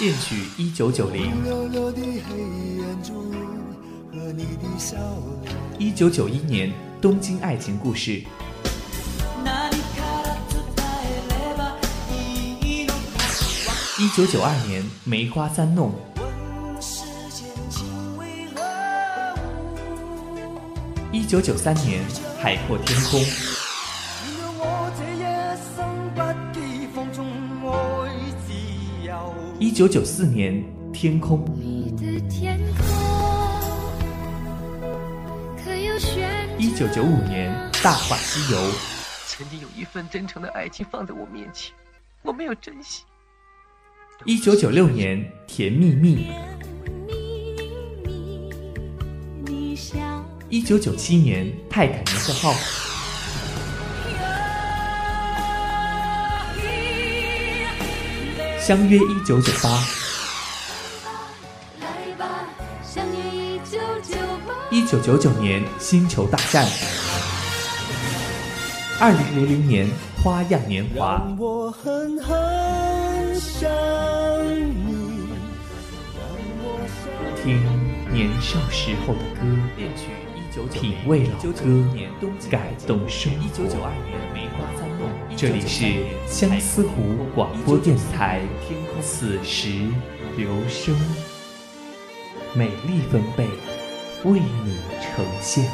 恋曲一九九零，一九九一年东京爱情故事，一九九二年梅花三弄，一九九三年海阔天空。一九九四年，天空。一九九五年，大话西游。曾经有一份真诚的爱情放在我面前，我没有珍惜。一九九六年，甜蜜蜜。一九九七年，泰坦尼克号。相约一九九八，一九九九年星球大战，二零零零年花样年华。听年少时候的歌，品味老歌，感动生活。这里是相思湖广播电台，此时留声，美丽分贝为你呈现。